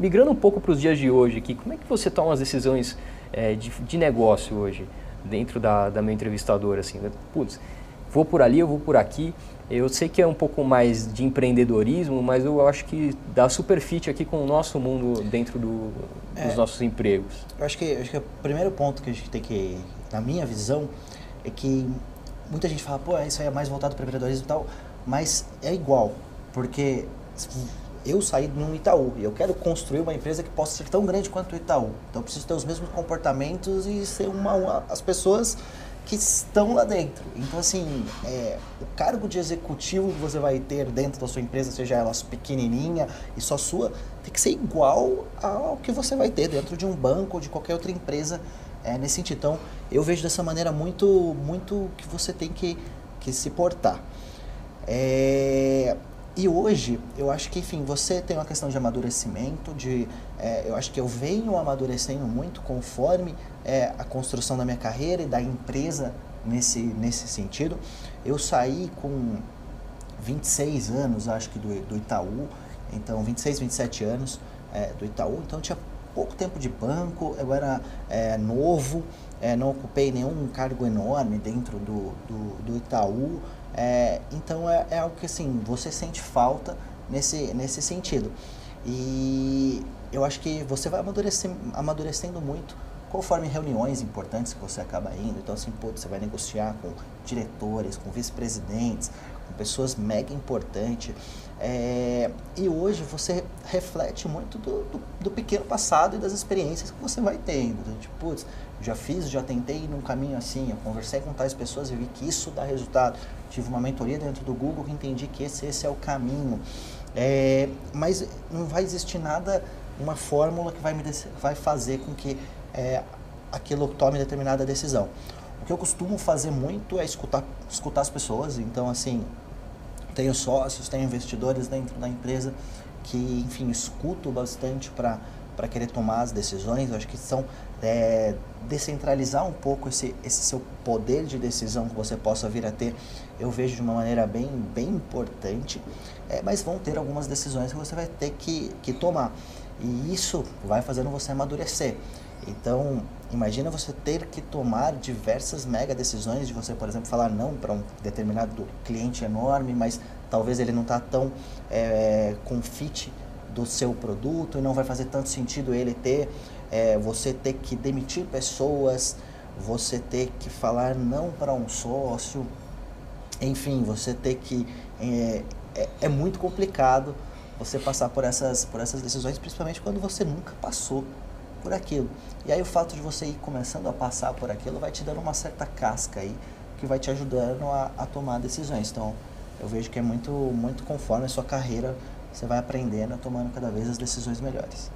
migrando um pouco para os dias de hoje aqui, como é que você toma as decisões é, de, de, negócio hoje, dentro da, da minha entrevistadora, assim, né? Putz, vou por ali, eu vou por aqui. Eu sei que é um pouco mais de empreendedorismo, mas eu acho que dá super fit aqui com o nosso mundo dentro do, dos é, nossos empregos. Eu acho que, acho que o primeiro ponto que a gente tem que, na minha visão, é que muita gente fala, pô, isso aí é mais voltado para empreendedorismo e tal, mas é igual, porque eu saí no Itaú e eu quero construir uma empresa que possa ser tão grande quanto o Itaú. Então eu preciso ter os mesmos comportamentos e ser uma, uma as pessoas que estão lá dentro. Então, assim, é, o cargo de executivo que você vai ter dentro da sua empresa, seja ela pequenininha e só sua, tem que ser igual ao que você vai ter dentro de um banco ou de qualquer outra empresa é, nesse sentido. Então, eu vejo dessa maneira muito, muito que você tem que, que se portar. É, e hoje, eu acho que, enfim, você tem uma questão de amadurecimento, de, é, eu acho que eu venho amadurecendo muito conforme é, a construção da minha carreira e da empresa nesse, nesse sentido. Eu saí com 26 anos, acho que, do, do Itaú, então 26, 27 anos é, do Itaú, então tinha pouco tempo de banco, eu era é, novo, é, não ocupei nenhum cargo enorme dentro do, do, do Itaú, é, então é, é, algo que assim, você sente falta nesse, nesse sentido. E eu acho que você vai amadurecendo, amadurecendo muito conforme reuniões importantes que você acaba indo. Então, assim, pô, você vai negociar com diretores, com vice-presidentes, com pessoas mega importantes. É, e hoje você reflete muito do, do, do, pequeno passado e das experiências que você vai tendo. Então, tipo, putz, já fiz, já tentei ir num caminho assim, eu conversei com tais pessoas e vi que isso dá resultado. Tive uma mentoria dentro do Google que entendi que esse, esse é o caminho. É, mas não vai existir nada, uma fórmula que vai, me vai fazer com que é, aquilo tome determinada decisão. O que eu costumo fazer muito é escutar, escutar as pessoas. Então, assim, tenho sócios, tenho investidores dentro da empresa que, enfim, escuto bastante para para querer tomar as decisões. Eu acho que são é, descentralizar um pouco esse, esse seu poder de decisão que você possa vir a ter. Eu vejo de uma maneira bem, bem importante, é, mas vão ter algumas decisões que você vai ter que, que tomar. E isso vai fazendo você amadurecer. Então, imagina você ter que tomar diversas mega decisões de você, por exemplo, falar não para um determinado cliente enorme, mas talvez ele não está tão é, com fit do seu produto e não vai fazer tanto sentido ele ter, é, você ter que demitir pessoas, você ter que falar não para um sócio, enfim, você ter que. É, é, é, muito complicado você passar por essas, por essas decisões, principalmente quando você nunca passou por aquilo. E aí o fato de você ir começando a passar por aquilo vai te dando uma certa casca aí que vai te ajudando a, a tomar decisões. Então eu vejo que é muito, muito conforme a sua carreira você vai aprendendo, tomando cada vez as decisões melhores.